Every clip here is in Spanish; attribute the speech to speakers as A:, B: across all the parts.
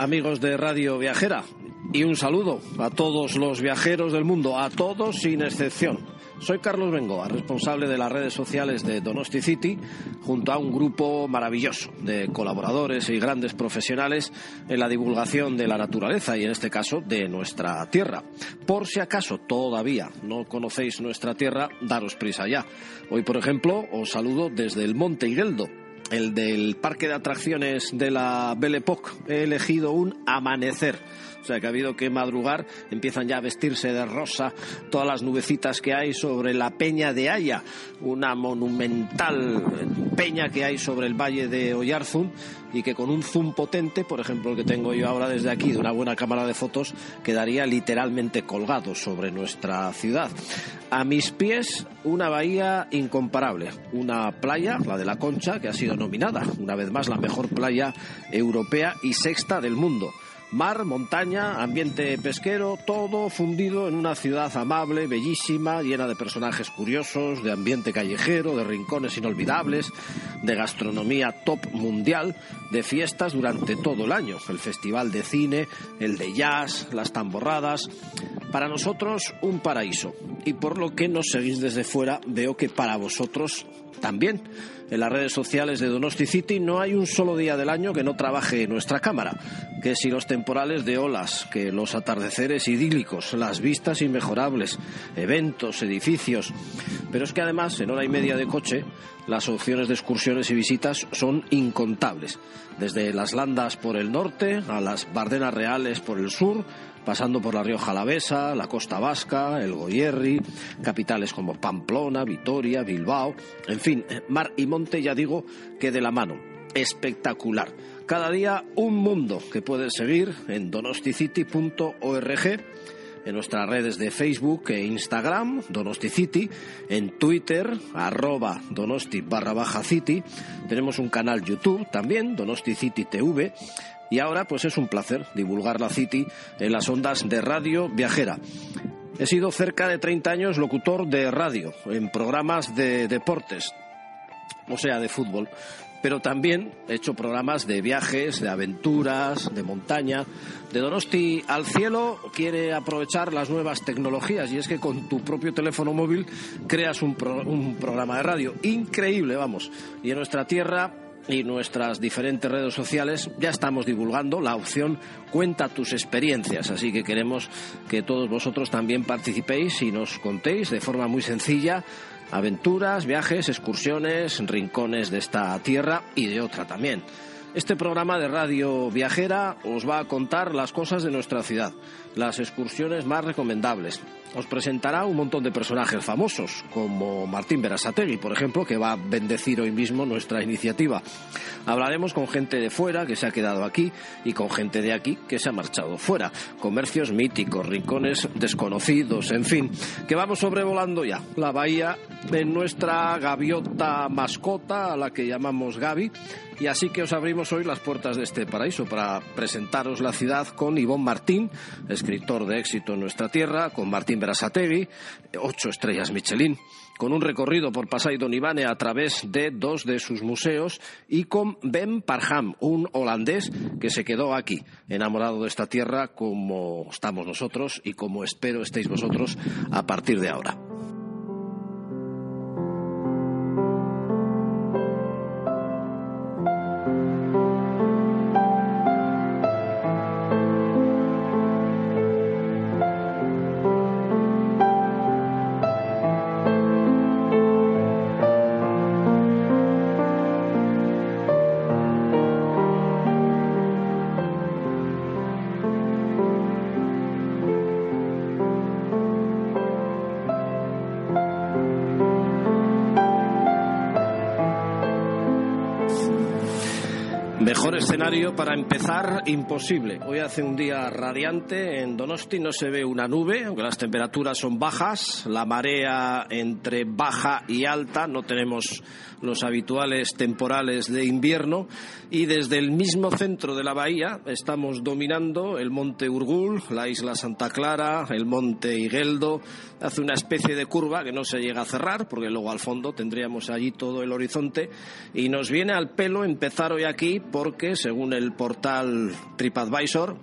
A: ¿qué tal, amigos de Radio Viajera? Y un saludo a todos los viajeros del mundo, a todos sin excepción. Soy Carlos Bengoa, responsable de las redes sociales de Donosti City, junto a un grupo maravilloso de colaboradores y grandes profesionales en la divulgación de la naturaleza y, en este caso, de nuestra tierra. Por si acaso todavía no conocéis nuestra tierra, daros prisa ya. Hoy, por ejemplo, os saludo desde el Monte Higueldo, el del parque de atracciones de la Belle Époque. He elegido un amanecer o sea que ha habido que madrugar, empiezan ya a vestirse de rosa todas las nubecitas que hay sobre la peña de Haya, una monumental peña que hay sobre el valle de Oyarzún y que con un zoom potente, por ejemplo el que tengo yo ahora desde aquí, de una buena cámara de fotos, quedaría literalmente colgado sobre nuestra ciudad. A mis pies, una bahía incomparable, una playa, la de la Concha, que ha sido nominada una vez más la mejor playa europea y sexta del mundo. Mar, montaña, ambiente pesquero, todo fundido en una ciudad amable, bellísima, llena de personajes curiosos, de ambiente callejero, de rincones inolvidables, de gastronomía top mundial, de fiestas durante todo el año, el festival de cine, el de jazz, las tamborradas. Para nosotros un paraíso. Y por lo que nos seguís desde fuera, veo que para vosotros también. En las redes sociales de Donosti City no hay un solo día del año que no trabaje nuestra cámara, que si los temporales de olas, que los atardeceres idílicos, las vistas inmejorables, eventos, edificios. Pero es que además, en hora y media de coche, las opciones de excursiones y visitas son incontables. Desde las landas por el norte a las Bardenas Reales por el sur, pasando por la Rioja Alavesa, la Costa Vasca, el Goyerri, capitales como Pamplona, Vitoria, Bilbao, en fin, mar y monte ya digo que de la mano. Espectacular. Cada día un mundo que puedes seguir en donosticity.org en nuestras redes de Facebook e Instagram, Donosti City, en Twitter, arroba barra baja City, tenemos un canal YouTube también, Donosti City TV, y ahora pues es un placer divulgar la City en las ondas de radio viajera. He sido cerca de 30 años locutor de radio en programas de deportes, o sea, de fútbol, pero también he hecho programas de viajes, de aventuras, de montaña. De Donosti al cielo quiere aprovechar las nuevas tecnologías y es que con tu propio teléfono móvil creas un, un programa de radio. Increíble, vamos. Y en nuestra tierra y nuestras diferentes redes sociales ya estamos divulgando la opción Cuenta tus experiencias, así que queremos que todos vosotros también participéis y nos contéis de forma muy sencilla aventuras, viajes, excursiones, rincones de esta tierra y de otra también. Este programa de radio viajera os va a contar las cosas de nuestra ciudad, las excursiones más recomendables. Os presentará un montón de personajes famosos, como Martín Berasategui, por ejemplo, que va a bendecir hoy mismo nuestra iniciativa. Hablaremos con gente de fuera que se ha quedado aquí y con gente de aquí que se ha marchado fuera. Comercios míticos, rincones desconocidos, en fin, que vamos sobrevolando ya la bahía en nuestra gaviota mascota, a la que llamamos Gaby. Y así que os abrimos hoy las puertas de este paraíso para presentaros la ciudad con Ivón Martín, escritor de éxito en nuestra tierra, con Martín Berasategui, ocho estrellas Michelin, con un recorrido por Pasay Don Ivane a través de dos de sus museos y con Ben Parham, un holandés que se quedó aquí, enamorado de esta tierra como estamos nosotros y como espero estéis vosotros a partir de ahora. Escenario para empezar, imposible. Hoy hace un día radiante en Donosti, no se ve una nube, aunque las temperaturas son bajas, la marea entre baja y alta, no tenemos los habituales temporales de invierno y desde el mismo centro de la bahía estamos dominando el monte Urgul, la isla Santa Clara, el monte Higueldo, hace una especie de curva que no se llega a cerrar porque luego al fondo tendríamos allí todo el horizonte y nos viene al pelo empezar hoy aquí porque, según el portal TripAdvisor,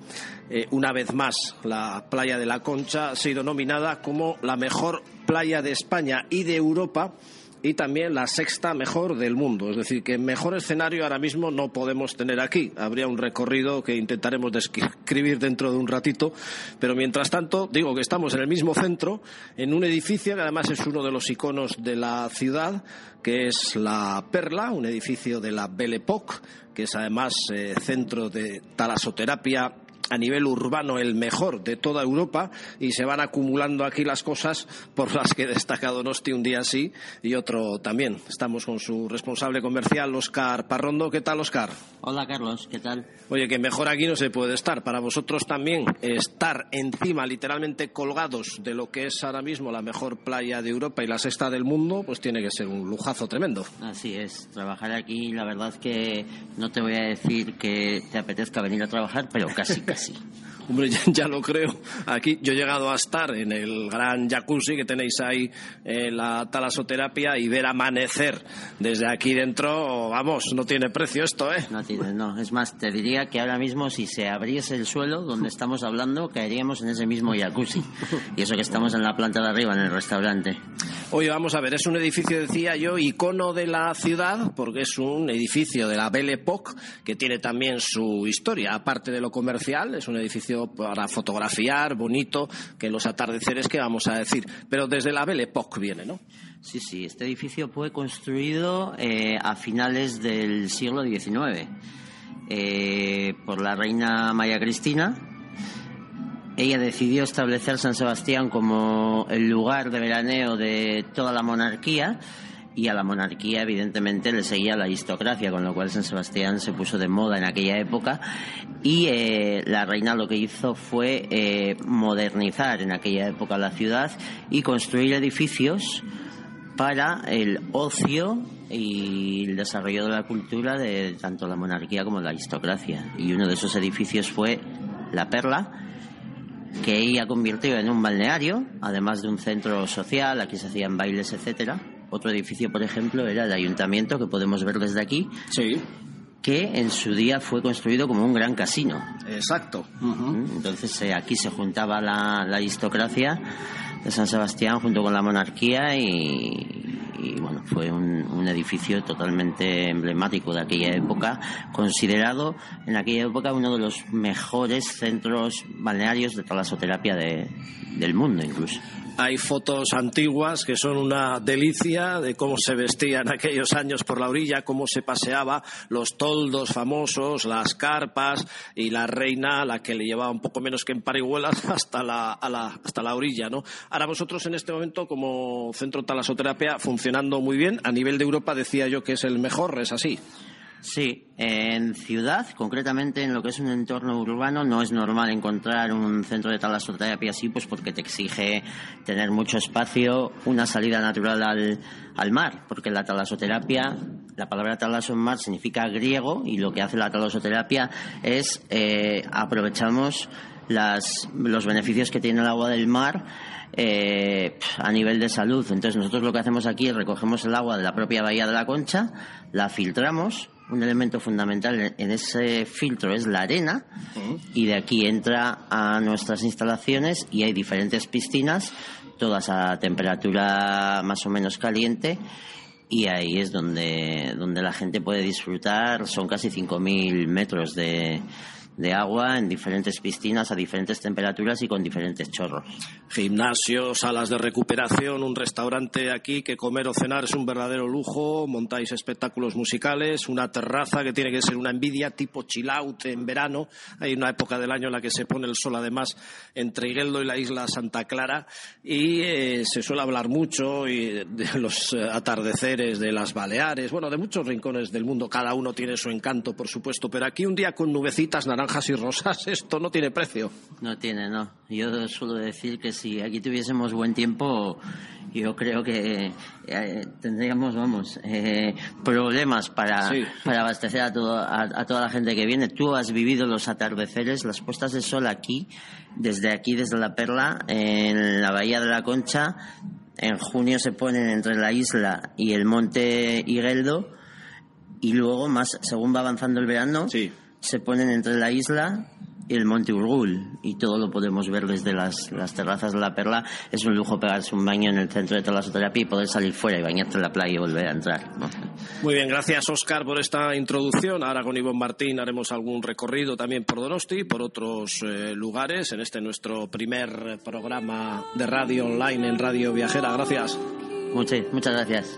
A: eh, una vez más la playa de la Concha ha sido nominada como la mejor playa de España y de Europa y también la sexta mejor del mundo. Es decir, que mejor escenario ahora mismo no podemos tener aquí. Habría un recorrido que intentaremos describir dentro de un ratito, pero mientras tanto digo que estamos en el mismo centro, en un edificio que además es uno de los iconos de la ciudad, que es la Perla, un edificio de la Belle Époque, que es además eh, centro de talasoterapia a nivel urbano el mejor de toda Europa y se van acumulando aquí las cosas por las que destaca Donosti un día sí y otro también. Estamos con su responsable comercial, Oscar Parrondo. ¿Qué tal, Oscar?
B: Hola, Carlos. ¿Qué tal?
A: Oye, que mejor aquí no se puede estar. Para vosotros también estar encima, literalmente colgados de lo que es ahora mismo la mejor playa de Europa y la sexta del mundo, pues tiene que ser un lujazo tremendo.
B: Así es. Trabajar aquí, la verdad es que no te voy a decir que te apetezca venir a trabajar, pero casi, casi.
A: Sí. Hombre, ya, lo creo. Aquí yo he llegado a estar en el gran jacuzzi que tenéis ahí en la talasoterapia y ver amanecer desde aquí dentro, vamos, no tiene precio esto, ¿eh?
B: No tiene, no. Es más, te diría que ahora mismo si se abriese el suelo donde estamos hablando, caeríamos en ese mismo jacuzzi. Y eso que estamos en la planta de arriba, en el restaurante.
A: Oye, vamos a ver, es un edificio, decía yo, icono de la ciudad, porque es un edificio de la Belle Époque que tiene también su historia, aparte de lo comercial, es un edificio para fotografiar, bonito, que los atardeceres que vamos a decir. Pero desde la Belle Époque viene, ¿no?
B: Sí, sí, este edificio fue construido eh, a finales del siglo XIX eh, por la reina María Cristina. Ella decidió establecer San Sebastián como el lugar de veraneo de toda la monarquía y a la monarquía evidentemente le seguía la aristocracia, con lo cual San Sebastián se puso de moda en aquella época y eh, la reina lo que hizo fue eh, modernizar en aquella época la ciudad y construir edificios para el ocio y el desarrollo de la cultura de tanto la monarquía como la aristocracia. Y uno de esos edificios fue la Perla, que ella convirtió en un balneario, además de un centro social, aquí se hacían bailes, etcétera otro edificio, por ejemplo, era el ayuntamiento, que podemos ver desde aquí.
A: Sí.
B: Que en su día fue construido como un gran casino.
A: Exacto.
B: Entonces eh, aquí se juntaba la, aristocracia de San Sebastián junto con la monarquía y, bueno, fue un, un, edificio totalmente emblemático de aquella época, considerado en aquella época uno de los mejores centros balnearios de talasoterapia de, del mundo incluso.
A: Hay fotos antiguas que son una delicia de cómo se vestían aquellos años por la orilla, cómo se paseaba, los toldos famosos, las carpas y la reina, la que le llevaba un poco menos que en parihuelas hasta la, hasta la orilla, ¿no? Ahora vosotros en este momento como centro talasoterapia funcionando muy bien, a nivel de Europa decía yo que es el mejor, ¿es así?
B: Sí, en ciudad, concretamente en lo que es un entorno urbano, no es normal encontrar un centro de talasoterapia así, pues porque te exige tener mucho espacio, una salida natural al, al mar, porque la talasoterapia, la palabra talaso en mar significa griego y lo que hace la talasoterapia es eh, aprovechamos las, los beneficios que tiene el agua del mar eh, a nivel de salud. Entonces nosotros lo que hacemos aquí es recogemos el agua de la propia bahía de la Concha, la filtramos un elemento fundamental en ese filtro es la arena y de aquí entra a nuestras instalaciones y hay diferentes piscinas, todas a temperatura más o menos caliente y ahí es donde, donde la gente puede disfrutar, son casi 5.000 metros de, de agua en diferentes piscinas a diferentes temperaturas y con diferentes chorros.
A: Gimnasio, salas de recuperación, un restaurante aquí que comer o cenar es un verdadero lujo, montáis espectáculos musicales, una terraza que tiene que ser una envidia tipo chill out en verano. Hay una época del año en la que se pone el sol además entre Igueldo y la isla Santa Clara y eh, se suele hablar mucho de los atardeceres de las Baleares, bueno, de muchos rincones del mundo, cada uno tiene su encanto, por supuesto, pero aquí un día con nubecitas naranjas naranjas y rosas, esto no tiene precio.
B: No tiene, no. Yo suelo decir que si aquí tuviésemos buen tiempo, yo creo que eh, tendríamos, vamos, eh, problemas para, para abastecer a, todo, a, toda la gente que viene. Tú has vivido los atardeceres, las puestas de sol aquí, desde aquí, desde la Perla, en la Bahía de la Concha. En junio se ponen entre la isla y el monte Higueldo y luego, más según va avanzando el verano, se ponen entre la isla y el Monte Urgul y todo lo podemos ver desde las, las, terrazas de la Perla. Es un lujo pegarse un baño en el centro de talasoterapia y poder salir fuera y bañarte en la playa y volver a entrar.
A: Muy bien, gracias Oscar por esta introducción. Ahora con Ivonne Martín haremos algún recorrido también por Donosti y por otros eh, lugares en este nuestro primer programa de radio online en Radio Viajera. Gracias.
B: Muchas, muchas gracias.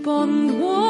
B: upon the wall.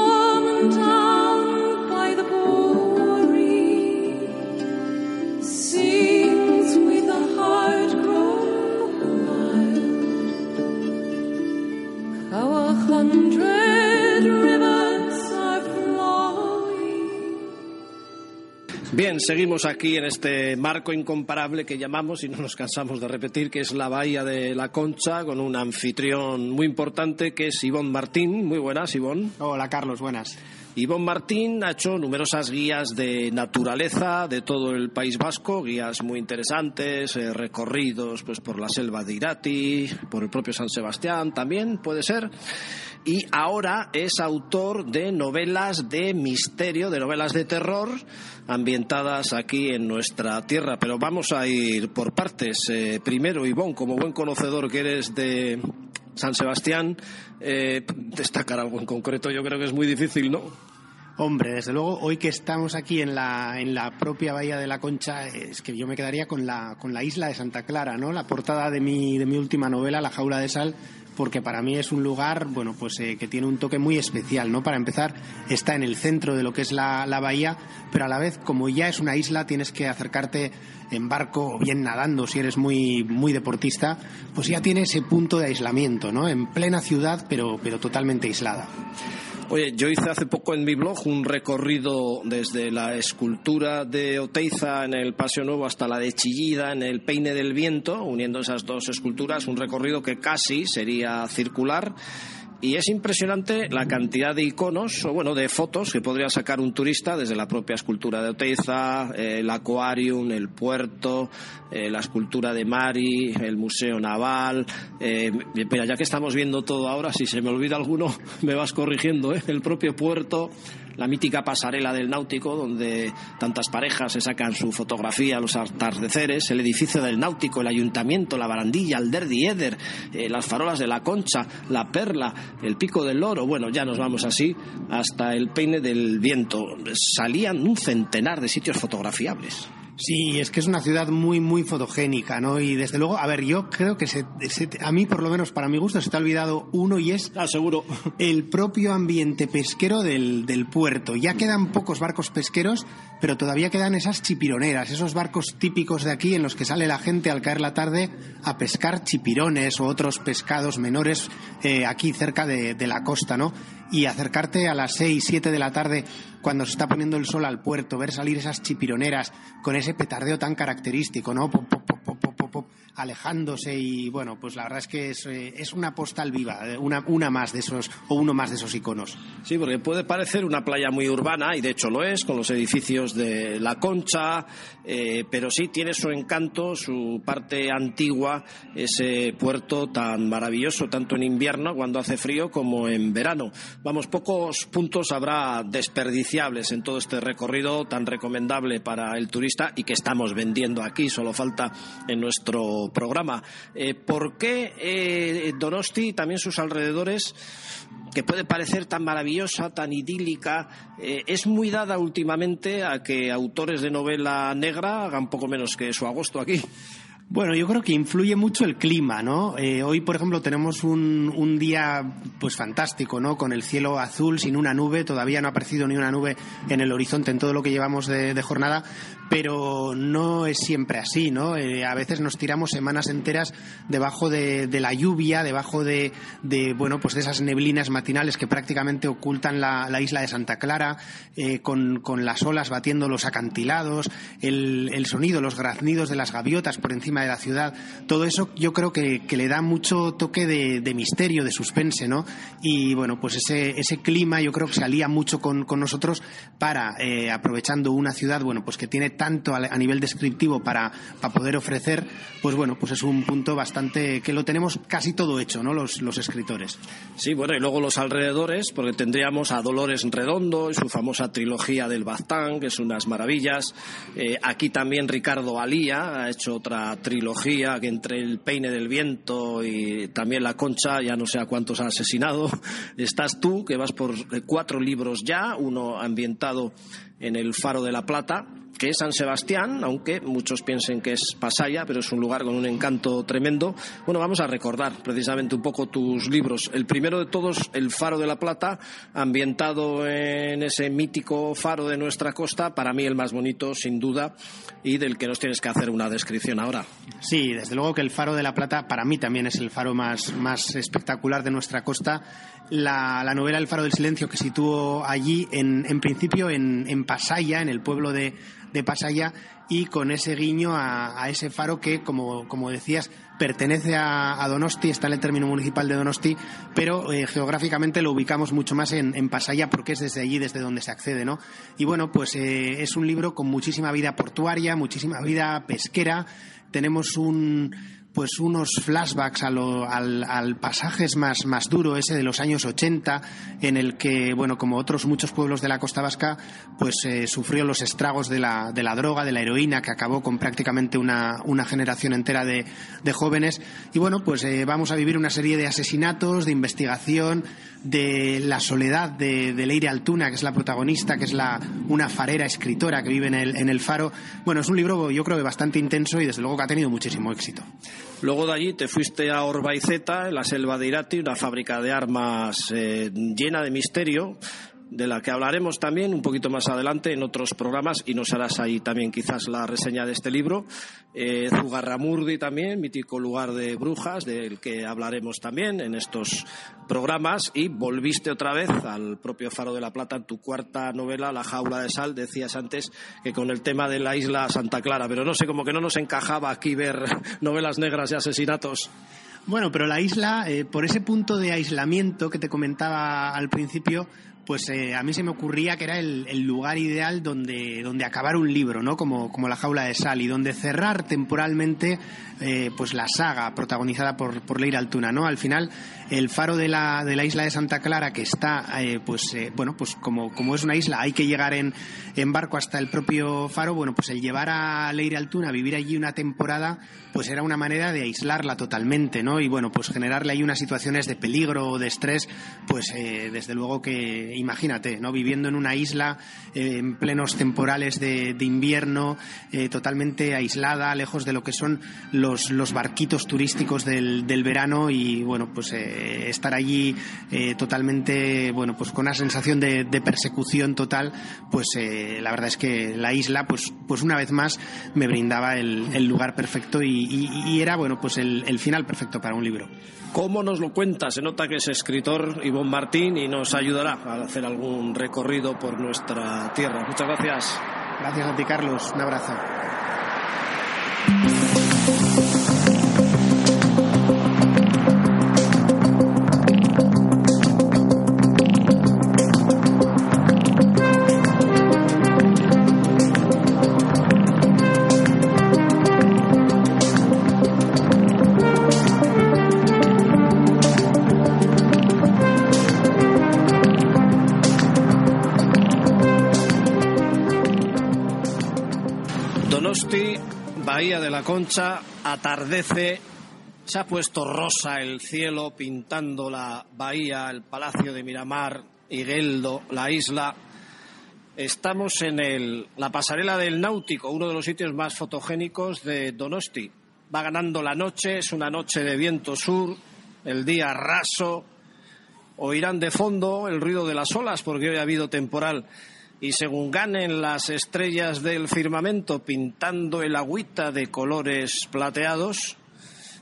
B: Bien, seguimos aquí en este marco incomparable que llamamos, y no nos cansamos de repetir, que es la Bahía de la Concha, con un anfitrión muy importante que es Ivonne Martín. Muy buenas, Ivonne.
C: Hola, Carlos, buenas.
A: Ivonne Martín ha hecho numerosas guías de naturaleza de todo el País Vasco, guías muy interesantes, eh, recorridos pues por la selva de Irati, por el propio San Sebastián también, puede ser. Y ahora es autor de novelas de misterio, de novelas de terror, ambientadas aquí en nuestra tierra. Pero vamos a ir por partes. Eh, primero, Ivonne, como buen conocedor que eres de San Sebastián, eh, destacar algo en concreto yo creo que es muy difícil, ¿no?
C: Hombre, desde luego, hoy que estamos aquí en la, en la propia Bahía de la Concha, es que yo me quedaría con la, con la isla de Santa Clara, ¿no? La portada de mi, de mi última novela, La jaula de sal, porque para mí es un lugar, bueno, pues eh, que tiene un toque muy especial, ¿no? Para empezar, está en el centro de lo que es la, la bahía, pero a la vez, como ya es una isla, tienes que acercarte en barco o bien nadando si eres muy, muy deportista, pues ya tiene ese punto de aislamiento, ¿no? En plena ciudad, pero, pero totalmente aislada.
A: Oye, yo hice hace poco en mi blog un recorrido desde la escultura de Oteiza en el Paseo Nuevo hasta la de Chillida en el Peine del Viento, uniendo esas dos esculturas, un recorrido que casi sería circular y es impresionante la cantidad de iconos, o bueno, de fotos que podría sacar un turista desde la propia escultura de Oteiza, eh, el Aquarium, el puerto, eh, la escultura de Mari, el Museo Naval. Eh, ya que estamos viendo todo ahora, si se me olvida alguno, me vas corrigiendo, ¿eh? el propio puerto, la mítica pasarela del náutico, donde tantas parejas se sacan su fotografía los atardeceres, el edificio del náutico, el ayuntamiento, la barandilla, el Derdi Eder, eh, las farolas de la concha, la perla, el pico del loro. Bueno, ya nos vamos así hasta el peine del viento. Salían un centenar de sitios fotografiables.
C: Sí, es que es una ciudad muy, muy fotogénica, ¿no? Y desde luego, a ver, yo creo que se, se, a mí, por lo menos para mi gusto, se te ha olvidado uno y es
A: ah, seguro.
C: el propio ambiente pesquero del, del puerto. Ya quedan pocos barcos pesqueros, pero todavía quedan esas chipironeras, esos barcos típicos de aquí en los que sale la gente al caer la tarde a pescar chipirones o otros pescados menores eh, aquí cerca de, de la costa, ¿no? Y acercarte a las 6, 7 de la tarde cuando se está poniendo el sol al puerto, ver salir esas chipironeras con ese petardeo tan característico, ¿no? Alejándose y bueno, pues la verdad es que es, eh, una postal viva, eh, una, una más de esos o uno más de esos iconos.
A: Sí, porque puede parecer una playa muy urbana y de hecho lo es, con los edificios de La Concha, eh, pero sí tiene su encanto, su parte antigua, ese puerto tan maravilloso, tanto en invierno cuando hace frío como en verano. Vamos, pocos puntos habrá desperdiciables en todo este recorrido tan recomendable para el turista y que estamos vendiendo aquí, solo falta en nuestro programa. Eh, ¿Por qué eh, Donosti y también sus alrededores, que puede parecer tan maravillosa, tan idílica, eh, es muy dada últimamente a que autores de novela negra hagan poco menos que su agosto aquí?
C: Bueno, yo creo que influye mucho el clima, ¿no? Eh, hoy, por ejemplo, tenemos un, un, día pues fantástico, ¿no? Con el cielo azul, sin una nube, todavía no ha aparecido ni una nube en el horizonte en todo lo que llevamos de, jornada, pero no es siempre así, ¿no? Eh, a veces nos tiramos semanas enteras debajo de, la lluvia, debajo de, de, bueno, pues de esas neblinas matinales que prácticamente ocultan la, la isla de Santa Clara, eh, con, con, las olas batiendo los acantilados, el, el sonido, los graznidos de las gaviotas por encima de la ciudad, todo eso yo creo que, le da mucho toque de, misterio, de suspense, ¿no? Y bueno, pues ese, ese clima yo creo que se alía mucho con, nosotros para, eh, aprovechando una ciudad, bueno, pues que tiene tanto a, nivel descriptivo para, para, poder ofrecer, pues bueno, pues es un punto bastante que lo tenemos casi todo hecho, ¿no? Los, los escritores.
A: Sí, bueno, y luego los alrededores, porque tendríamos a Dolores Redondo y su famosa trilogía del Baztán, que son unas maravillas. Eh, aquí también Ricardo Alía ha hecho otra trilogía que entre el peine del viento y también la concha, ya no sé a cuántos ha asesinado. Estás tú, que vas por cuatro libros ya, uno ambientado en el Faro de la Plata, que es San Sebastián, aunque muchos piensen que es Pasaya, pero es un lugar con un encanto tremendo. Bueno, vamos a recordar precisamente un poco tus libros. El primero de todos, El Faro de la Plata, ambientado en ese mítico faro de nuestra costa, para mí el más bonito, sin duda, y del que nos tienes que hacer una descripción ahora.
C: Sí, desde luego que el Faro de la Plata para mí también es el faro más, más espectacular de nuestra costa. La, la, novela El Faro del Silencio que situó allí, en, en principio en, en Pasaya, en el pueblo de, de Pasaya y con ese guiño a, ese faro que, como, como decías, pertenece a, a, Donosti, está en el término municipal de Donosti, pero eh, geográficamente lo ubicamos mucho más en, en, Pasaya porque es desde allí desde donde se accede, ¿no? Y bueno, pues eh, es un libro con muchísima vida portuaria, muchísima vida pesquera. Tenemos un pues unos flashbacks a lo, al, al, pasajes más, más duro, ese de los años 80, en el que, bueno, como otros muchos pueblos de la costa vasca, pues eh, sufrió los estragos de la, de la droga, de la heroína, que acabó con prácticamente una, una generación entera de, de, jóvenes. Y bueno, pues eh, vamos a vivir una serie de asesinatos, de investigación, de la soledad de, de Leire Altuna, que es la protagonista, que es la, una farera escritora que vive en el, en el faro. Bueno, es un libro yo creo que bastante intenso y desde luego que ha tenido muchísimo éxito.
A: Luego de allí te fuiste a Orbaiceta, en la selva de Irati, una fábrica de armas eh, llena de misterio, de la que hablaremos también un poquito más adelante en otros programas y nos harás ahí también quizás la reseña de este libro. Eh, Zugarramurdi también, mítico lugar de brujas, del que hablaremos también en estos programas y volviste otra vez al propio Faro de la Plata en tu cuarta novela, La jaula de sal, decías antes que con el tema de la isla Santa Clara, pero no sé, como que no nos encajaba aquí ver novelas negras y asesinatos.
C: Bueno, pero la isla, eh, por ese punto de aislamiento que te comentaba al principio, pues eh, a mí se me ocurría que era el, lugar ideal donde, donde acabar un libro, ¿no? Como, como la jaula de sal y donde cerrar temporalmente eh, pues la saga protagonizada por, por Altuna, ¿no? Al final, el faro de la, de la isla de Santa Clara, que está, eh, pues, eh, bueno, pues como, como es una isla, hay que llegar en, en barco hasta el propio faro, bueno, pues el llevar a Leira Altuna a vivir allí una temporada, pues era una manera de aislarla totalmente, ¿no? Y bueno, pues generarle ahí unas situaciones de peligro o de estrés, pues eh, desde luego que, imagínate, ¿no? Viviendo en una isla eh, en plenos temporales de, invierno, eh, totalmente aislada, lejos de lo que son los, los barquitos turísticos del, del, verano y bueno, pues eh, estar allí totalmente, bueno, pues con una sensación de, persecución total, pues la verdad es que la isla, pues, pues una vez más me brindaba el, el lugar perfecto y, y, y, era, bueno, pues el final perfecto para un libro.
A: ¿Cómo nos lo cuenta? Se nota que es escritor Ivonne Martín y nos ayudará a hacer algún recorrido por nuestra tierra. Muchas gracias.
C: Gracias a ti, Carlos. Un abrazo.
A: Atardece, se ha puesto rosa el cielo pintando la bahía, el palacio de Miramar, Higueldo, la isla. Estamos en el, la pasarela del Náutico, uno de los sitios más fotogénicos de Donosti. Va ganando la noche, es una noche de viento sur, el día raso. Oirán de fondo el ruido de las olas porque hoy ha habido temporal y según ganen las estrellas del firmamento pintando el agüita de colores plateados,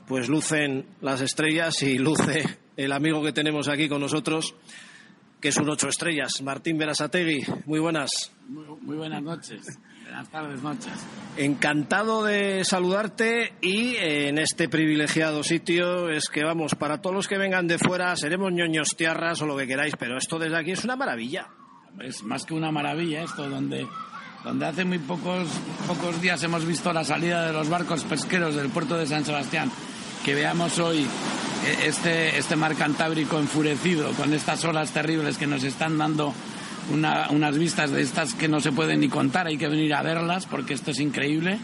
A: pues lucen las estrellas y luce el amigo que tenemos aquí con nosotros, que es un ocho estrellas, Martín Berasategui. Muy buenas.
D: Muy, buenas noches. Buenas tardes, noches.
A: Encantado de saludarte y en este privilegiado sitio es que vamos, para todos los que vengan de fuera, seremos ñoños tierras o lo que queráis, pero esto desde aquí es una maravilla.
D: Es más que una maravilla esto, donde, donde hace muy pocos, pocos días hemos visto la salida de los barcos pesqueros del puerto de San Sebastián, que veamos hoy eh, este, este mar Cantábrico enfurecido con estas olas terribles que nos están dando unas vistas de estas que no se pueden ni contar, hay que venir a verlas porque esto es increíble.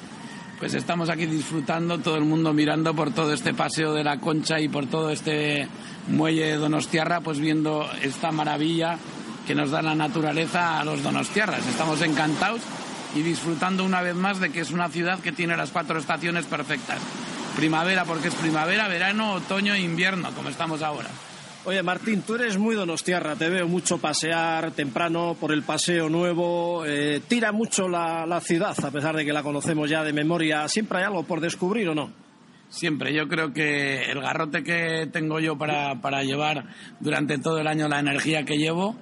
D: Pues estamos aquí disfrutando, todo el mundo mirando por todo este paseo de la Concha y por todo este muelle de Donostiarra, pues viendo esta maravilla que nos da la naturaleza a los Donostiarras. Estamos encantados y disfrutando una vez más de que es una ciudad que tiene las cuatro estaciones perfectas. Primavera porque es primavera, verano, otoño e invierno, como estamos ahora.
A: Oye, Martín, tú eres muy donostiarra, te veo mucho pasear temprano por el paseo nuevo. Eh, tira mucho la, ciudad, a pesar de que la conocemos ya de memoria. ¿Siempre hay algo por descubrir o no?
D: Siempre, yo creo que el garrote que tengo yo para, para llevar durante todo el año la energía que llevo,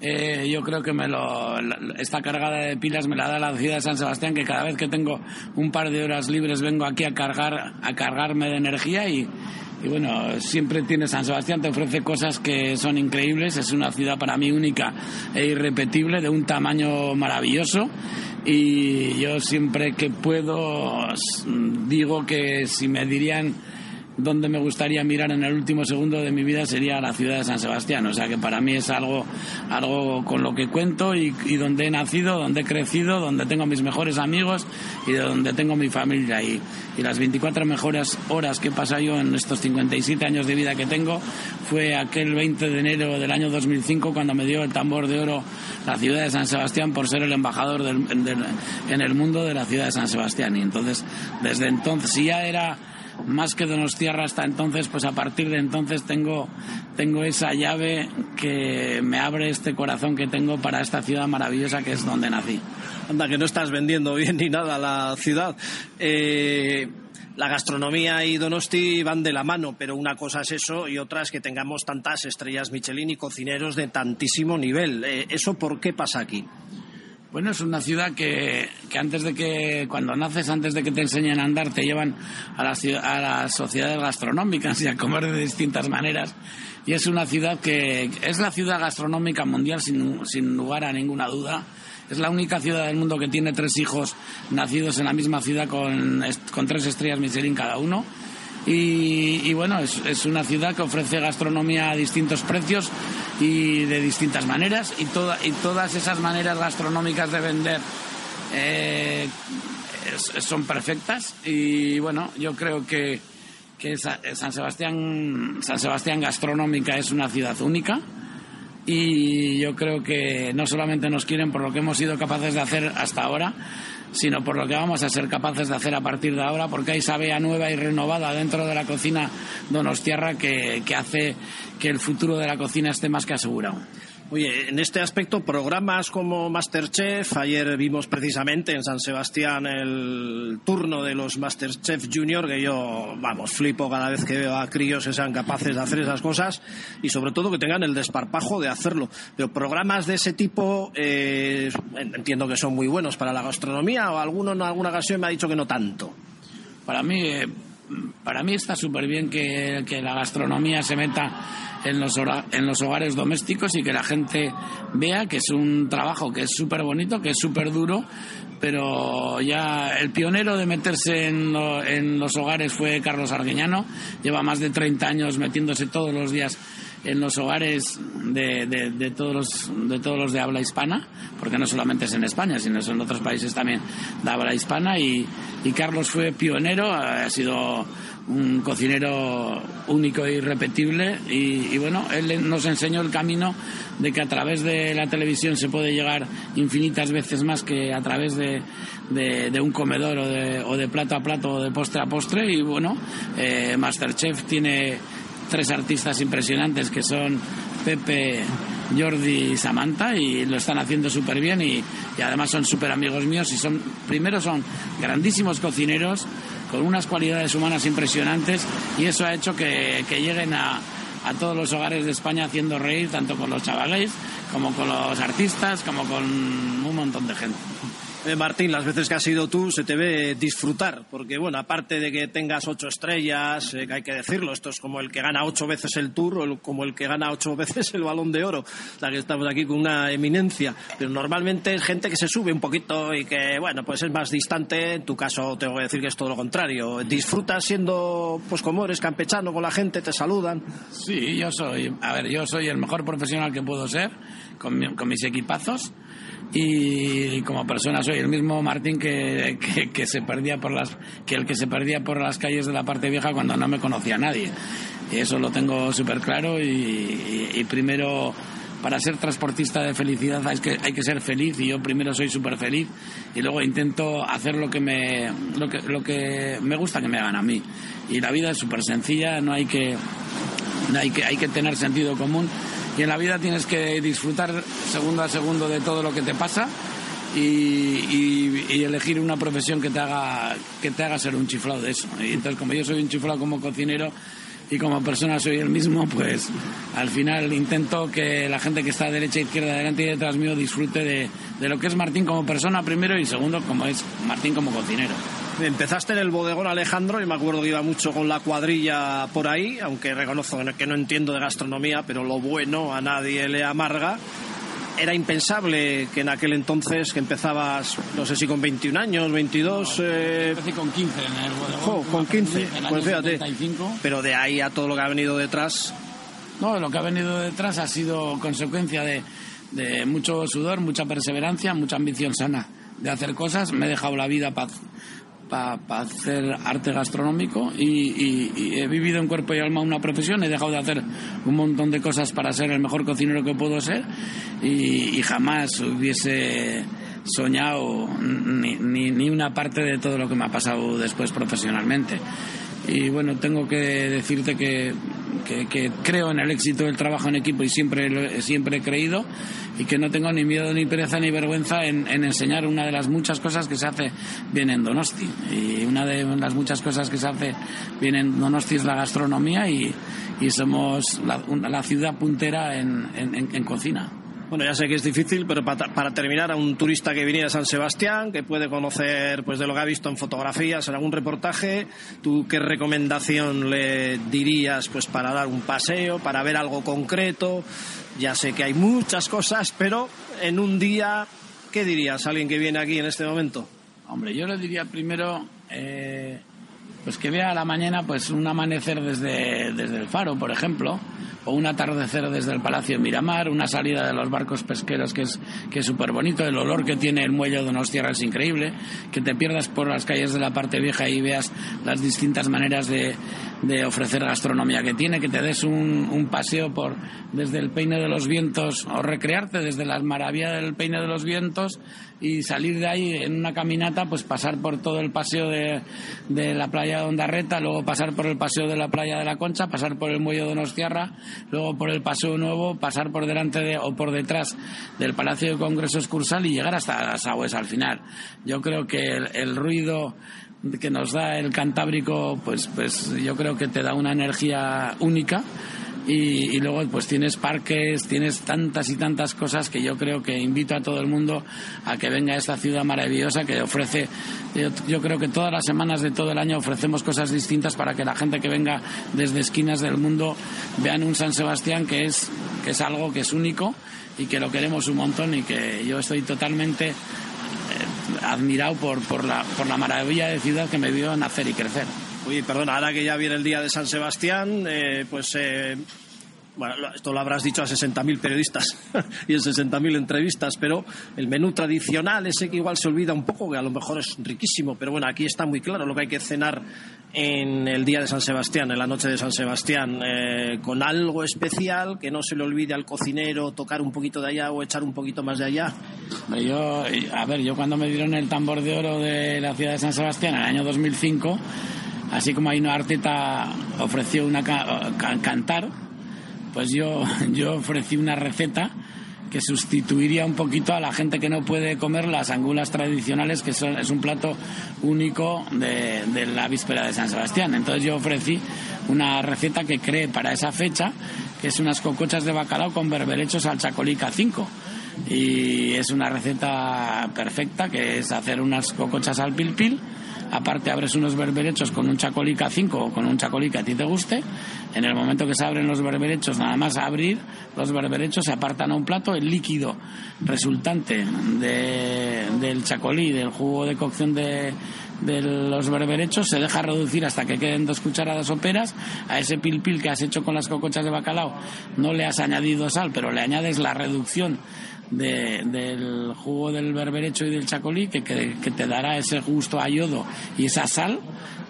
D: eh, yo creo que me lo, esta cargada de pilas me la da la ciudad de San Sebastián, que cada vez que tengo un par de horas libres vengo aquí a cargar, a cargarme de energía y, y bueno, siempre tiene San Sebastián, te ofrece cosas que son increíbles, es una ciudad para mí única e irrepetible, de un tamaño maravilloso y yo siempre que puedo digo que si me dirían donde me gustaría mirar en el último segundo de mi vida sería la ciudad de San Sebastián. O sea que para mí es algo, algo con lo que cuento y, donde he nacido, donde he crecido, donde tengo mis mejores amigos y donde tengo mi familia. Y, y las 24 mejores horas que he pasado yo en estos 57 años de vida que tengo fue aquel 20 de enero del año 2005 cuando me dio el tambor de oro la ciudad de San Sebastián por ser el embajador en el mundo de la ciudad de San Sebastián. Y entonces, desde entonces, ya era más que Donostiarra hasta entonces, pues a partir de entonces tengo, tengo esa llave que me abre este corazón que tengo para esta ciudad maravillosa que es donde nací.
A: Anda, que no estás vendiendo bien ni nada la ciudad. Eh, la gastronomía y Donosti van de la mano, pero una cosa es eso y otra es que tengamos tantas estrellas Michelin y cocineros de tantísimo nivel. Eh, ¿Eso por qué pasa aquí?
D: Bueno, es una ciudad que, antes de que, cuando naces, antes de que te enseñen a andar, te llevan a, la, a las sociedades gastronómicas y a comer de distintas maneras. Y es una ciudad que es la ciudad gastronómica mundial sin, sin lugar a ninguna duda. Es la única ciudad del mundo que tiene tres hijos nacidos en la misma ciudad con, con tres estrellas Michelin cada uno y, bueno, es, una ciudad que ofrece gastronomía a distintos precios y de distintas maneras. Y, y todas esas maneras gastronómicas de vender eh, son perfectas. Y bueno, yo creo que, que San Sebastián, San Sebastián Gastronómica es una ciudad única. Y yo creo que no solamente nos quieren por lo que hemos sido capaces de hacer hasta ahora, sino por lo que vamos a ser capaces de hacer a partir de ahora, porque hay sabea nueva y renovada dentro de la cocina donostiarra que, que hace que el futuro de la cocina esté más que asegurado.
A: Oye, en este aspecto, programas como Masterchef, ayer vimos precisamente en San Sebastián el turno de los Masterchef Junior, que yo, vamos, flipo cada vez que veo a críos que sean capaces de hacer esas cosas y sobre todo que tengan el desparpajo de hacerlo. Pero programas de ese tipo, eh, entiendo que son muy buenos para la gastronomía o alguno en alguna ocasión me ha dicho que no tanto.
D: Para mí, eh, para mí está súper bien que, la gastronomía se meta en los, en los hogares domésticos y que la gente vea que es un trabajo que es súper bonito, que es súper duro, pero ya el pionero de meterse en, en, los hogares fue Carlos Argueñano, lleva más de 30 años metiéndose todos los días en los hogares de, de, todos los, de todos los de habla hispana, porque no solamente es en España, sino en otros países también de habla hispana. Y, y Carlos fue pionero, ha sido un cocinero único e irrepetible y, bueno, él nos enseñó el camino de que a través de la televisión se puede llegar infinitas veces más que a través de, un comedor o de, o de, plato a plato o de postre a postre. Y bueno, eh, Masterchef tiene tres artistas impresionantes que son Pepe, Jordi y Samantha y lo están haciendo súper bien y, además son súper amigos míos y son, primero son grandísimos cocineros con unas cualidades humanas impresionantes y eso ha hecho que, que lleguen a, a todos los hogares de España haciendo reír tanto con los chavales como con los artistas como con un montón de gente.
A: Eh, Martín, las veces que has ido tú se te ve disfrutar, porque bueno, aparte de que tengas ocho estrellas, eh, hay que decirlo, esto es como el que gana ocho veces el Tour o como el que gana ocho veces el Balón de Oro, o que estamos aquí con una eminencia, pero normalmente es gente que se sube un poquito y que bueno, pues es más distante, en tu caso tengo que decir que es todo lo contrario, disfrutas siendo pues como eres campechano con la gente, te saludan.
D: Sí, yo soy, a ver, yo soy el mejor profesional que puedo ser con mis equipazos y como persona soy el mismo Martín que, que, se perdía por las que el que se perdía por las calles de la parte vieja cuando no me conocía nadie. Y eso lo tengo súper claro y, primero para ser transportista de felicidad hay que, hay que ser feliz y yo primero soy súper feliz y luego intento hacer lo que me lo que, lo que me gusta que me hagan a mí. Y la vida es súper sencilla no hay que hay que hay que tener sentido común y en la vida tienes que disfrutar segundo a segundo de todo lo que te pasa y, elegir una profesión que te haga que te haga ser un chiflado de eso. Y entonces como yo soy un chiflado como cocinero y como persona soy el mismo, pues al final intento que la gente que está derecha, izquierda, delante y detrás mío disfrute de, de lo que es Martín como persona primero y segundo como es Martín como cocinero.
A: Empezaste en el bodegón Alejandro y me acuerdo que iba mucho con la cuadrilla por ahí, aunque reconozco que no entiendo de gastronomía, pero lo bueno a nadie le amarga. Era impensable que en aquel entonces, que empezabas, no sé si con 21 años, 22...
D: Eh... Empecé con 15 en el bodegón.
A: con 15, pues fíjate. Pero de ahí a todo lo que ha venido detrás...
D: No, lo que ha venido detrás ha sido consecuencia de, de mucho sudor, mucha perseverancia, mucha ambición sana de hacer cosas. Me he dejado la vida para para hacer arte gastronómico y, he vivido en cuerpo y alma una profesión, he dejado de hacer un montón de cosas para ser el mejor cocinero que puedo ser y, jamás hubiese soñado ni, ni, una parte de todo lo que me ha pasado después profesionalmente. Y bueno, tengo que decirte que, que, creo en el éxito del trabajo en equipo y siempre, siempre he creído y que no tengo ni miedo, ni pereza, ni vergüenza en, enseñar una de las muchas cosas que se hace bien en Donosti. Y una de las muchas cosas que se hace bien en Donosti es la gastronomía y, somos la, ciudad puntera en cocina.
A: Bueno, ya sé que es difícil, pero para, terminar, a un turista que viniera a San Sebastián, que puede conocer pues de lo que ha visto en fotografías, en algún reportaje, ¿tú qué recomendación le dirías pues para dar un paseo, para ver algo concreto? Ya sé que hay muchas cosas, pero en un día, ¿qué dirías a alguien que viene aquí en este momento?
D: Hombre, yo le diría primero eh, pues que vea a la mañana pues un amanecer desde, desde el faro, por ejemplo, o un atardecer desde el Palacio Miramar, una salida de los barcos pesqueros que es que es súper bonito, el olor que tiene el muelle de Donostierra es increíble, que te pierdas por las calles de la parte vieja y veas las distintas maneras de, de ofrecer gastronomía que tiene, que te des un, un, paseo por desde el Peine de los Vientos o recrearte desde las maravillas del Peine de los Vientos y salir de ahí en una caminata, pues pasar por todo el paseo de, de la playa de Ondarreta, luego pasar por el paseo de la playa de la Concha, pasar por el muelle de Donostiarra, luego por el paseo nuevo, pasar por delante de, o por detrás del Palacio de Congresos Cursal y llegar hasta Sagües al final. Yo creo que el, ruido que nos da el Cantábrico, pues, pues yo creo que te da una energía única y, luego pues tienes parques, tienes tantas y tantas cosas que yo creo que invito a todo el mundo a que venga a esta ciudad maravillosa que ofrece, yo, creo que todas las semanas de todo el año ofrecemos cosas distintas para que la gente que venga desde esquinas del mundo vean un San Sebastián que es, que es algo que es único y que lo queremos un montón y que yo estoy totalmente eh, admirado por, por, la, por la maravilla de ciudad que me vio nacer y crecer.
A: Uy, perdona, ahora que ya viene el día de San Sebastián, eh, pues eh, bueno, esto lo habrás dicho a 60.000 periodistas y en 60.000 entrevistas, pero el menú tradicional, ese que igual se olvida un poco, que a lo mejor es riquísimo, pero bueno, aquí está muy claro lo que hay que cenar en el día de San Sebastián, en la noche de San Sebastián, eh, con algo especial, que no se le olvide al cocinero tocar un poquito de allá o echar un poquito más de allá.
D: Yo, a ver, yo cuando me dieron el tambor de oro de la ciudad de San Sebastián en el año 2005, así como Aino Arteta ofreció una cantar, pues yo, yo ofrecí una receta que sustituiría un poquito a la gente que no puede comer las angulas tradicionales, que es un plato único de, la víspera de San Sebastián. Entonces yo ofrecí una receta que creé para esa fecha, que es unas cocochas de bacalao con berberechos al chacolica 5. Y es una receta perfecta, que es hacer unas cocochas al pil pil aparte abres unos berberechos con un chacolica 5 o con un chacolica a ti te guste, en el momento que se abren los berberechos, nada más abrir los berberechos se apartan a un plato, el líquido resultante del chacolí, del jugo de cocción de, de los berberechos se deja reducir hasta que queden dos cucharadas soperas. A ese pil pil que has hecho con las cocochas de bacalao no le has añadido sal, pero le añades la reducción del jugo del berberecho y del chacolí que, que, te dará ese gusto a yodo y esa sal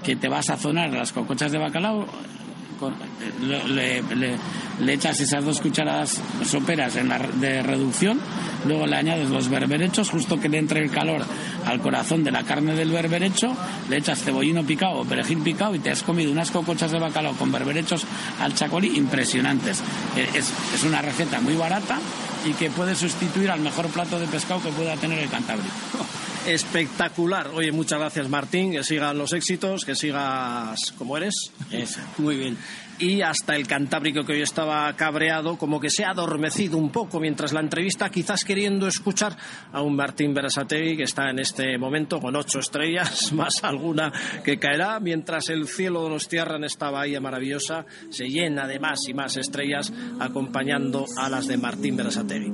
D: que te va a sazonar las cocochas de bacalao le, echas esas dos cucharadas soperas en la, de reducción, luego le añades los berberechos, justo que le entre el calor al corazón de la carne del berberecho, le echas cebollino picado o perejil picado y te has comido unas cocochas de bacalao con berberechos al chacolí impresionantes. Eh, es, es una receta muy barata y que puede sustituir al mejor plato de pescado que pueda tener el Cantábrico.
A: Espectacular. Oye, muchas gracias Martín, que sigan los éxitos, que sigas como eres. Muy bien. Y hasta el Cantábrico que hoy estaba cabreado, como que se ha adormecido un poco mientras la entrevista, quizás queriendo escuchar a un Martín Berasategui que está en este momento con ocho estrellas, más alguna que caerá, mientras el cielo de los tierras en esta bahía maravillosa se llena de más y más estrellas acompañando a las de Martín Berasategui.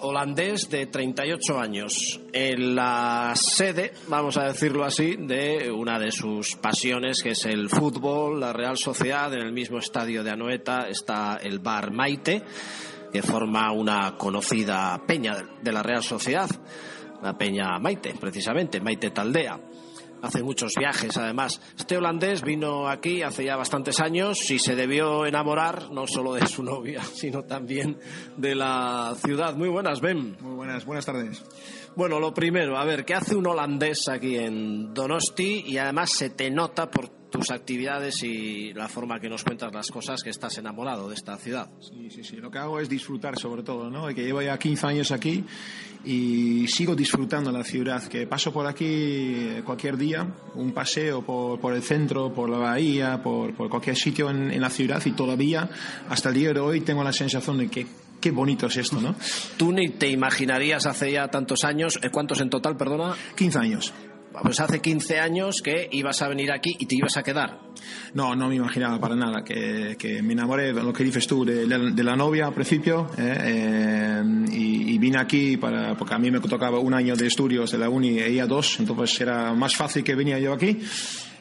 A: Holandés de 38 años, en la sede, vamos a decirlo así, de una de sus pasiones, que es el fútbol, la Real Sociedad. En el mismo estadio de Anoeta está el Bar Maite, que forma una conocida peña de la Real Sociedad, la peña Maite, precisamente, Maite Taldea hace muchos viajes además. Este holandés vino aquí hace ya bastantes años y se debió enamorar no solo de su novia, sino también de la ciudad. Muy buenas, Ben.
E: Muy buenas, buenas tardes.
A: Bueno, lo primero, a ver, ¿qué hace un holandés aquí en Donosti? Y además se te nota por tus actividades y la forma que nos cuentas las cosas que estás enamorado de esta ciudad.
E: Sí, sí, sí. Lo que hago es disfrutar sobre todo, ¿no? Que llevo ya 15 años aquí y sigo disfrutando la ciudad, que paso por aquí cualquier día, un paseo por, por el centro, por la bahía, por, por cualquier sitio en, en, la ciudad y todavía, hasta el día de hoy, tengo la sensación de que qué bonito es esto, ¿no?
A: Tú ni te imaginarías hace ya tantos años, ¿cuántos en total, perdona?
E: 15 años
A: pues hace 15 años que ibas a venir aquí y te ibas a quedar.
E: No, no me imaginaba para nada que, que me enamoré, lo que dices tú, de, de la novia al principio eh, eh, y, y, vine aquí para, porque a mí me tocaba un año de estudios de la uni ella dos, entonces era más fácil que venía yo aquí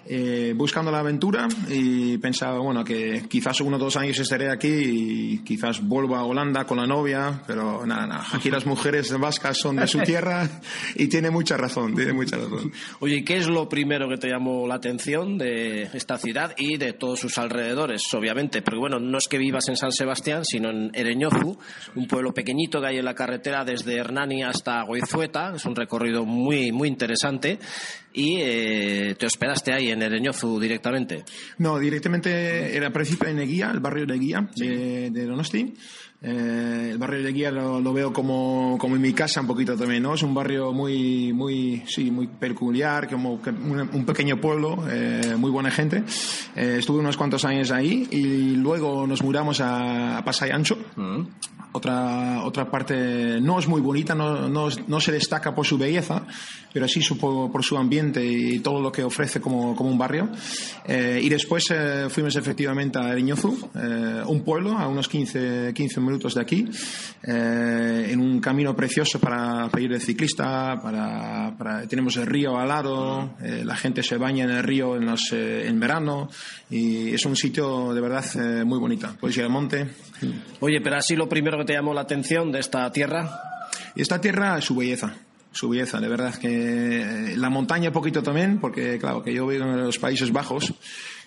E: eh, buscando la aventura y pensaba, bueno, que quizás uno o dos años estaré aquí y quizás vuelva a Holanda con la novia, pero nada, nada. Aquí las mujeres vascas son de su tierra y tiene mucha razón, tiene mucha razón.
A: Oye, ¿y qué es lo primero que te llamó la atención de esta ciudad y de todos sus alrededores, obviamente? Porque bueno, no es que vivas en San Sebastián, sino en Ereñozu, un pueblo pequeñito que hay en la carretera desde Hernani hasta Goizueta, es un recorrido muy, muy interesante y eh, te hospedaste ahí en Ereñozu directamente?
E: No, directamente era en Eguía, el barrio de Eguía de, de Donosti. Eh, el barrio de Guía lo, lo, veo como, como en mi casa un poquito también, ¿no? Es un barrio muy, muy, sí, muy peculiar, como un, un pequeño pueblo, eh, muy buena gente. Eh, estuve unos cuantos años ahí y luego nos mudamos a, a Pasay Ancho. Mm. Otra, otra parte no es muy bonita, no, no, no se destaca por su belleza, pero sí su, por, por, su ambiente y todo lo que ofrece como, como un barrio. Eh, y después eh, fuimos efectivamente a Eriñozu, eh, un pueblo a unos 15, 15 minutos de aquí, en un camino precioso para, para ir de ciclista, para, para, tenemos el río al lado, la gente se baña en el río en, los, en verano y es un sitio de verdad muy bonito. Puedes ir al monte.
A: Oye, pero así lo primero que te llamó la atención de esta tierra.
E: Esta tierra, su belleza su belleza, de verdad que la montaña poquito también, porque claro, que yo vivo en los Países Bajos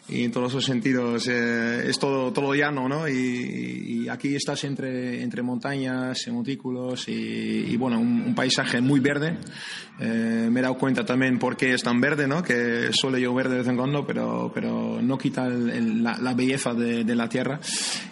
E: y en todos los sentidos eh, es todo, todo llano, ¿no? Y, aquí estás entre, entre montañas, montículos y, bueno, un, paisaje muy verde. Eh, me he dado cuenta también por qué es tan verde, ¿no? Que suele llover de vez en cuando, pero, pero no quita el, la, la, belleza de, la tierra.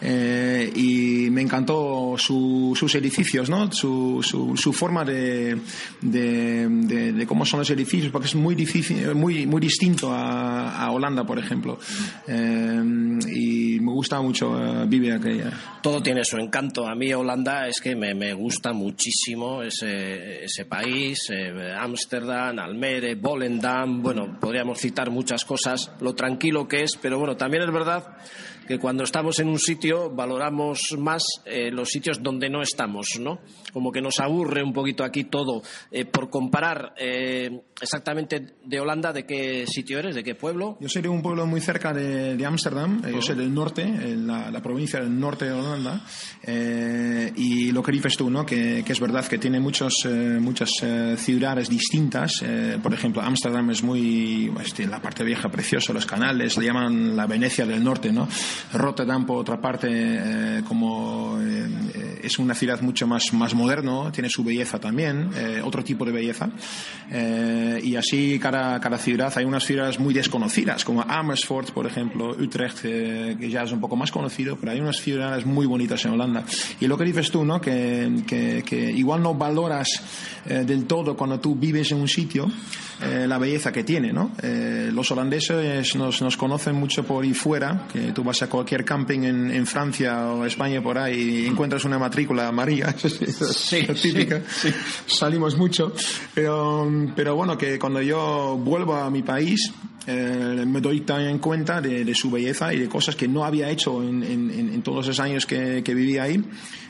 E: Eh, y me encantó su, sus edificios, ¿no? Su, su, su forma de, de, cómo son los edificios, porque es muy difícil, muy, muy distinto a Holanda, por ejemplo. Eh, y me gusta mucho uh, vivir aquella.
A: Todo tiene su encanto. A mí Holanda es que me, me gusta muchísimo ese, ese país. Ámsterdam, eh, Almere, Volendam. Bueno, podríamos citar muchas cosas, lo tranquilo que es, pero bueno, también es verdad que cuando estamos en un sitio valoramos más eh, los sitios donde no estamos, ¿no? Como que nos aburre un poquito aquí todo. Eh, por comparar eh, exactamente de Holanda, ¿de qué sitio eres? ¿De qué pueblo?
E: Yo soy de un pueblo muy cerca de Ámsterdam, yo soy del norte, en la, la, provincia del norte de Holanda, y lo que dices tú, ¿no? Que, que es verdad que tiene muchos, muchas ciudades distintas, por ejemplo, Ámsterdam es muy, tiene la parte vieja preciosa, los canales, le llaman la Venecia del norte, ¿no? Rotterdam, por otra parte, eh, como eh, es una ciudad mucho más, más moderno, tiene su belleza también, eh, otro tipo de belleza. Eh, y así cada, cada ciudad, hay unas ciudades muy desconocidas, como Amersfoort, por ejemplo, Utrecht, que ya es un poco más conocido, pero hay unas ciudades muy bonitas en Holanda. Y lo que dices tú, ¿no? Que, que, que igual no valoras del todo cuando tú vives en un sitio la belleza que tiene, ¿no? los holandeses nos, nos conocen mucho por ahí fuera, que tú vas a cualquier camping en, en Francia o España por ahí y encuentras una matrícula amarilla,
A: sí,
E: típica.
A: Sí, sí.
E: Salimos mucho, pero, pero bueno, que cuando yo vuelvo a mi país, eh, me doy también cuenta de, de, su belleza y de cosas que no había hecho en, en, en todos esos años que, que viví ahí,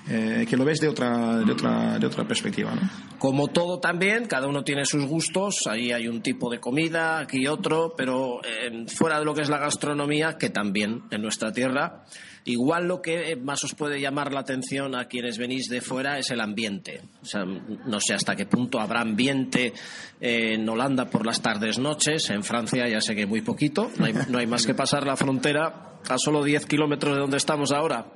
E: eh, que lo ves de otra, de otra, de otra perspectiva. ¿no?
A: Como todo también, cada uno tiene sus gustos, ahí hay un tipo de comida, aquí otro, pero eh, fuera de lo que es la gastronomía, que también en nuestra tierra, Igual lo que más os puede llamar la atención a quienes venís de fuera es el ambiente. O sea, no sé hasta qué punto habrá ambiente en Holanda por las tardes, noches. En Francia ya sé que muy poquito. No hay, no hay más que pasar la frontera a solo 10 kilómetros de donde estamos ahora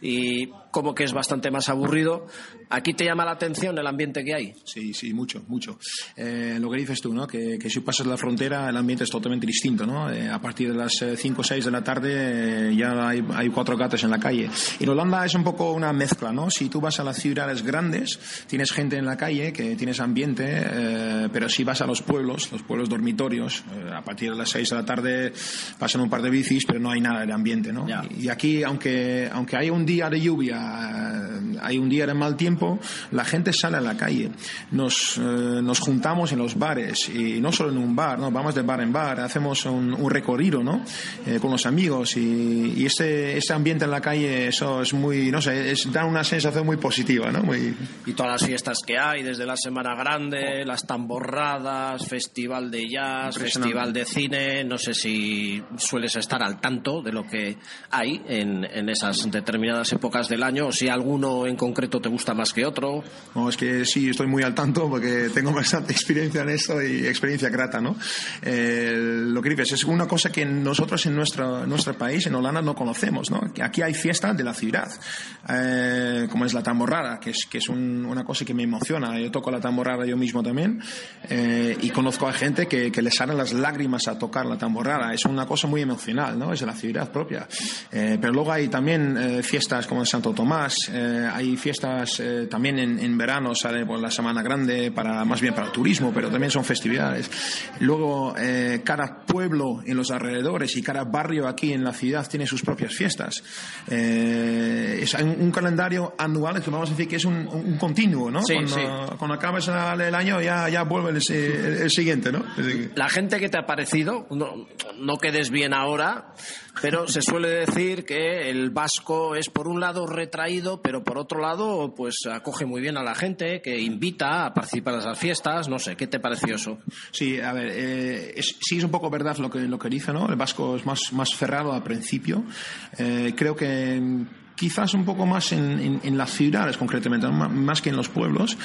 A: y como que es bastante más aburrido. ¿Aquí te llama la atención el ambiente que hay?
E: Sí, sí, mucho, mucho. Eh, lo que dices tú, ¿no? Que, que, si pasas la frontera el ambiente es totalmente distinto, ¿no? Eh, a partir de las 5 o 6 de la tarde eh, ya hay, hay, cuatro gatos en la calle. En Holanda es un poco una mezcla, ¿no? Si tú vas a las ciudades grandes, tienes gente en la calle, que tienes ambiente, eh, pero si vas a los pueblos, los pueblos dormitorios, eh, a partir de las 6 de la tarde pasan un par de bicis, pero no hay nada de ambiente, ¿no? Y aquí, aunque, aunque hay un día de lluvia, hay un día de mal tiempo, la gente sale a la calle. Nos, eh, nos juntamos en los bares y no solo en un bar, ¿no? Vamos de bar en bar, hacemos un, un recorrido, ¿no? Eh, con los amigos y, y ese, ese ambiente en la calle, eso es muy, no sé, es, da una sensación muy positiva, ¿no? Muy...
A: Y todas las fiestas que hay, desde la Semana Grande, las tamborradas, Festival de Jazz, Festival de Cine, no sé si sueles estar al tanto de lo que hay en, en esas determinadas épocas del año o si alguno en concreto te gusta más que otro?
E: No, es que sí, estoy muy al tanto porque tengo bastante experiencia en esto y experiencia grata, ¿no? Eh, lo que dices es una cosa que nosotros en nuestro, nuestro país, en Holanda, no conocemos, ¿no? Aquí hay fiesta de la ciudad, eh, como es la tamborrada, que es, que es una cosa que me emociona. Yo toco la tamborrada yo mismo también eh, y conozco a gente que, que le salen las lágrimas a tocar la tamborrada. Es una cosa muy emocional, ¿no? Es de la ciudad propia. pero luego hay también fiestas como el Santo Tomás, hay fiestas también en, en, verano, sale por la Semana Grande, para, más bien para el turismo, pero también son festividades. Luego, cada pueblo en los alrededores y cada barrio aquí en la ciudad tiene sus propias fiestas. Eh, es un, calendario anual, que vamos a decir que es un, continuo, ¿no? cuando, cuando acabas el año ya, ya vuelve el, siguiente, ¿no?
A: La gente que te ha parecido, no, no quedes bien ahora, pero se suele decir que el vasco es por un lado retraído, pero por otro lado pues acoge muy bien a la gente, que invita a participar en esas fiestas, no sé, ¿qué te pareció eso?
E: Sí, a ver, eh, sí es un poco verdad lo que, lo que dice, ¿no? El vasco es más, más cerrado al principio. Eh, creo que quizás un poco más en, en, las ciudades concretamente, más que en los pueblos,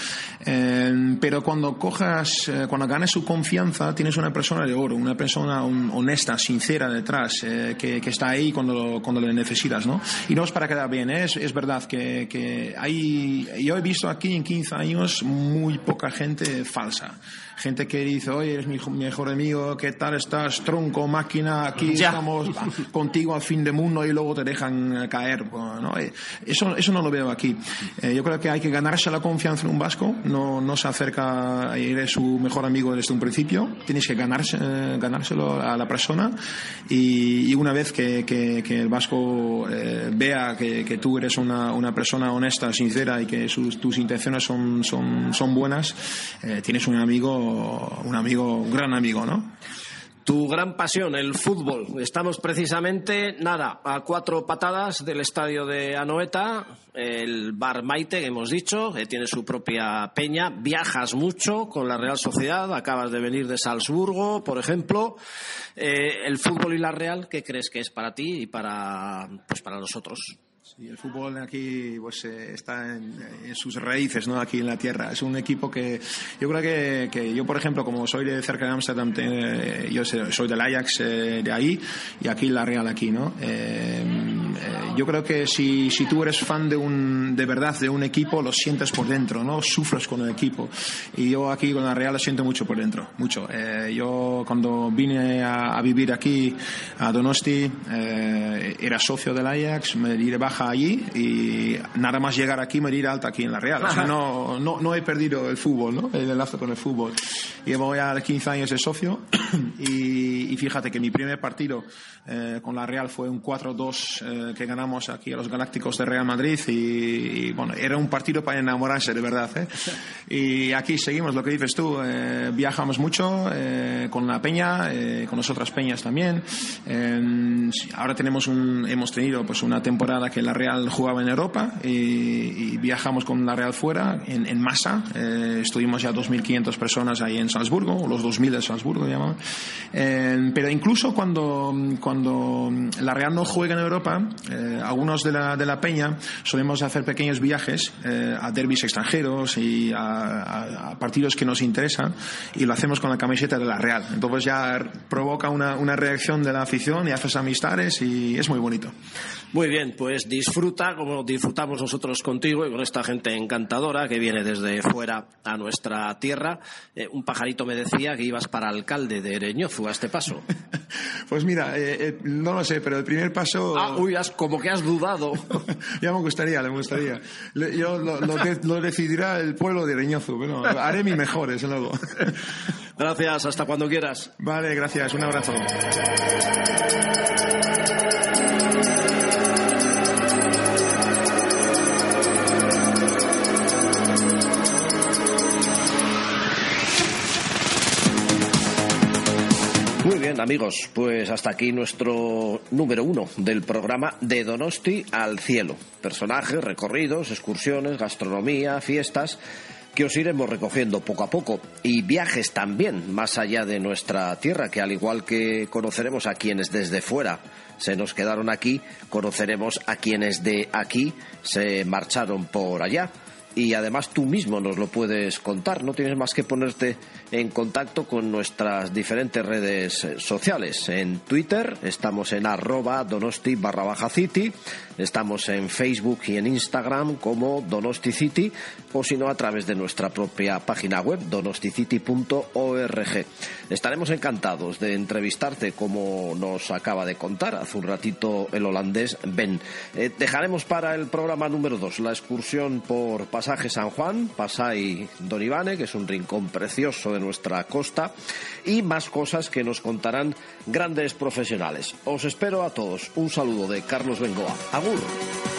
E: eh, pero cuando cojas, eh, cuando ganes su confianza, tienes una persona de oro, una persona honesta, sincera detrás, eh, que, que, está ahí cuando, cuando le necesitas, ¿no? Y no es para quedar bien, es, es verdad que, que hay, yo he visto aquí en 15 años muy poca gente falsa gente que dice, oye, eres mi mejor amigo, ¿qué tal estás? Tronco, máquina, aquí estamos contigo al fin de mundo y luego te dejan caer. ¿no? Eh, eso, eso no lo veo aquí. Eh, yo creo que hay que ganarse la confianza en un vasco, no, no se acerca, eres su mejor amigo desde un principio, tienes que ganarse, eh, ganárselo a la persona y, una vez que, que, el vasco vea que, que, tú eres una, una, persona honesta, sincera y que tus intenciones son, son, son buenas, tienes un amigo un amigo, un gran amigo, ¿no?
A: Tu gran pasión, el fútbol. Estamos precisamente, nada, a cuatro patadas del estadio de Anoeta, el Bar Maite, que hemos dicho, que tiene su propia peña. Viajas mucho con la Real Sociedad, acabas de venir de Salzburgo, por ejemplo. Eh, el fútbol y la Real, ¿qué crees que es para ti y para, pues para nosotros?
E: Sí, el fútbol aquí pues, eh, está en, sus raíces, ¿no? Aquí en la tierra. Es un equipo que yo creo que, que yo, por ejemplo, como soy de cerca de Ámsterdam, yo soy del Ajax eh, de ahí y aquí la Real aquí, ¿no? Eh, yo creo que si, si tú eres fan de un de verdad de un equipo, lo sientes por dentro, ¿no? Sufres con el equipo. Y yo aquí con la Real lo siento mucho por dentro, mucho. yo cuando vine a, a, vivir aquí a Donosti era socio del Ajax, me di de baja allí y nada más llegar aquí me ir alta aquí en la Real. O sea, no, no, no, he perdido el fútbol, ¿no? El enlace con el fútbol. Llevo ya 15 años de socio y, fíjate que mi primer partido eh, con la Real fue un 4-2 eh, que ganamos aquí a los Galácticos de Real Madrid y, bueno, era un partido para enamorarse de verdad. ¿eh? Y aquí seguimos lo que dices tú, viajamos mucho con la peña, con las otras peñas también. ahora tenemos un, hemos tenido pues una temporada que la Real jugaba en Europa y, viajamos con la Real fuera en, masa. estuvimos ya 2.500 personas ahí en Salzburgo, los 2.000 de Salzburgo llamaban. pero incluso cuando cuando la Real no juega en Europa, eh, algunos de la, de la Peña solemos hacer pequeños viajes eh, a derbis extranjeros y a, partidos que nos interesan y lo hacemos con la camiseta de la Real. Entonces ya provoca una, una reacción de la afición y haces amistades y es muy bonito.
A: Muy bien, pues disfruta como disfrutamos nosotros contigo y con esta gente encantadora que viene desde fuera a nuestra tierra. Eh, un pajarito me decía que ibas para alcalde de Ereñozu a este paso.
E: pues mira, eh, no lo sé, pero el primer paso.
A: Ah, uy, como que has dudado.
E: ya me gustaría, me gustaría. Yo lo, decidirá el pueblo de Reñozo. Bueno, haré mi mejor, desde luego.
A: Gracias, hasta cuando quieras.
E: Vale, gracias, un abrazo.
A: Bien, amigos, pues hasta aquí nuestro número uno del programa de Donosti al cielo. Personajes, recorridos, excursiones, gastronomía, fiestas. que os iremos recogiendo poco a poco. Y viajes también más allá de nuestra tierra, que al igual que conoceremos a quienes desde fuera se nos quedaron aquí, conoceremos a quienes de aquí se marcharon por allá y además tú mismo nos lo puedes contar. No tienes más que ponerte en contacto con nuestras diferentes redes eh, sociales. En Twitter estamos en arroba donosti barra baja city, estamos en Facebook y en Instagram como Donosti City o si no a través de nuestra propia página web donosticity.org. Estaremos encantados de entrevistarte como nos acaba de contar hace un ratito el holandés Ben. Eh, dejaremos para el programa número 2 la excursión por Pasaje San Juan, Pasay Don Ivane, que es un rincón precioso de nuestra costa, y más cosas que nos contarán grandes profesionales. Os espero a todos. Un saludo de Carlos Bengoa. Agur.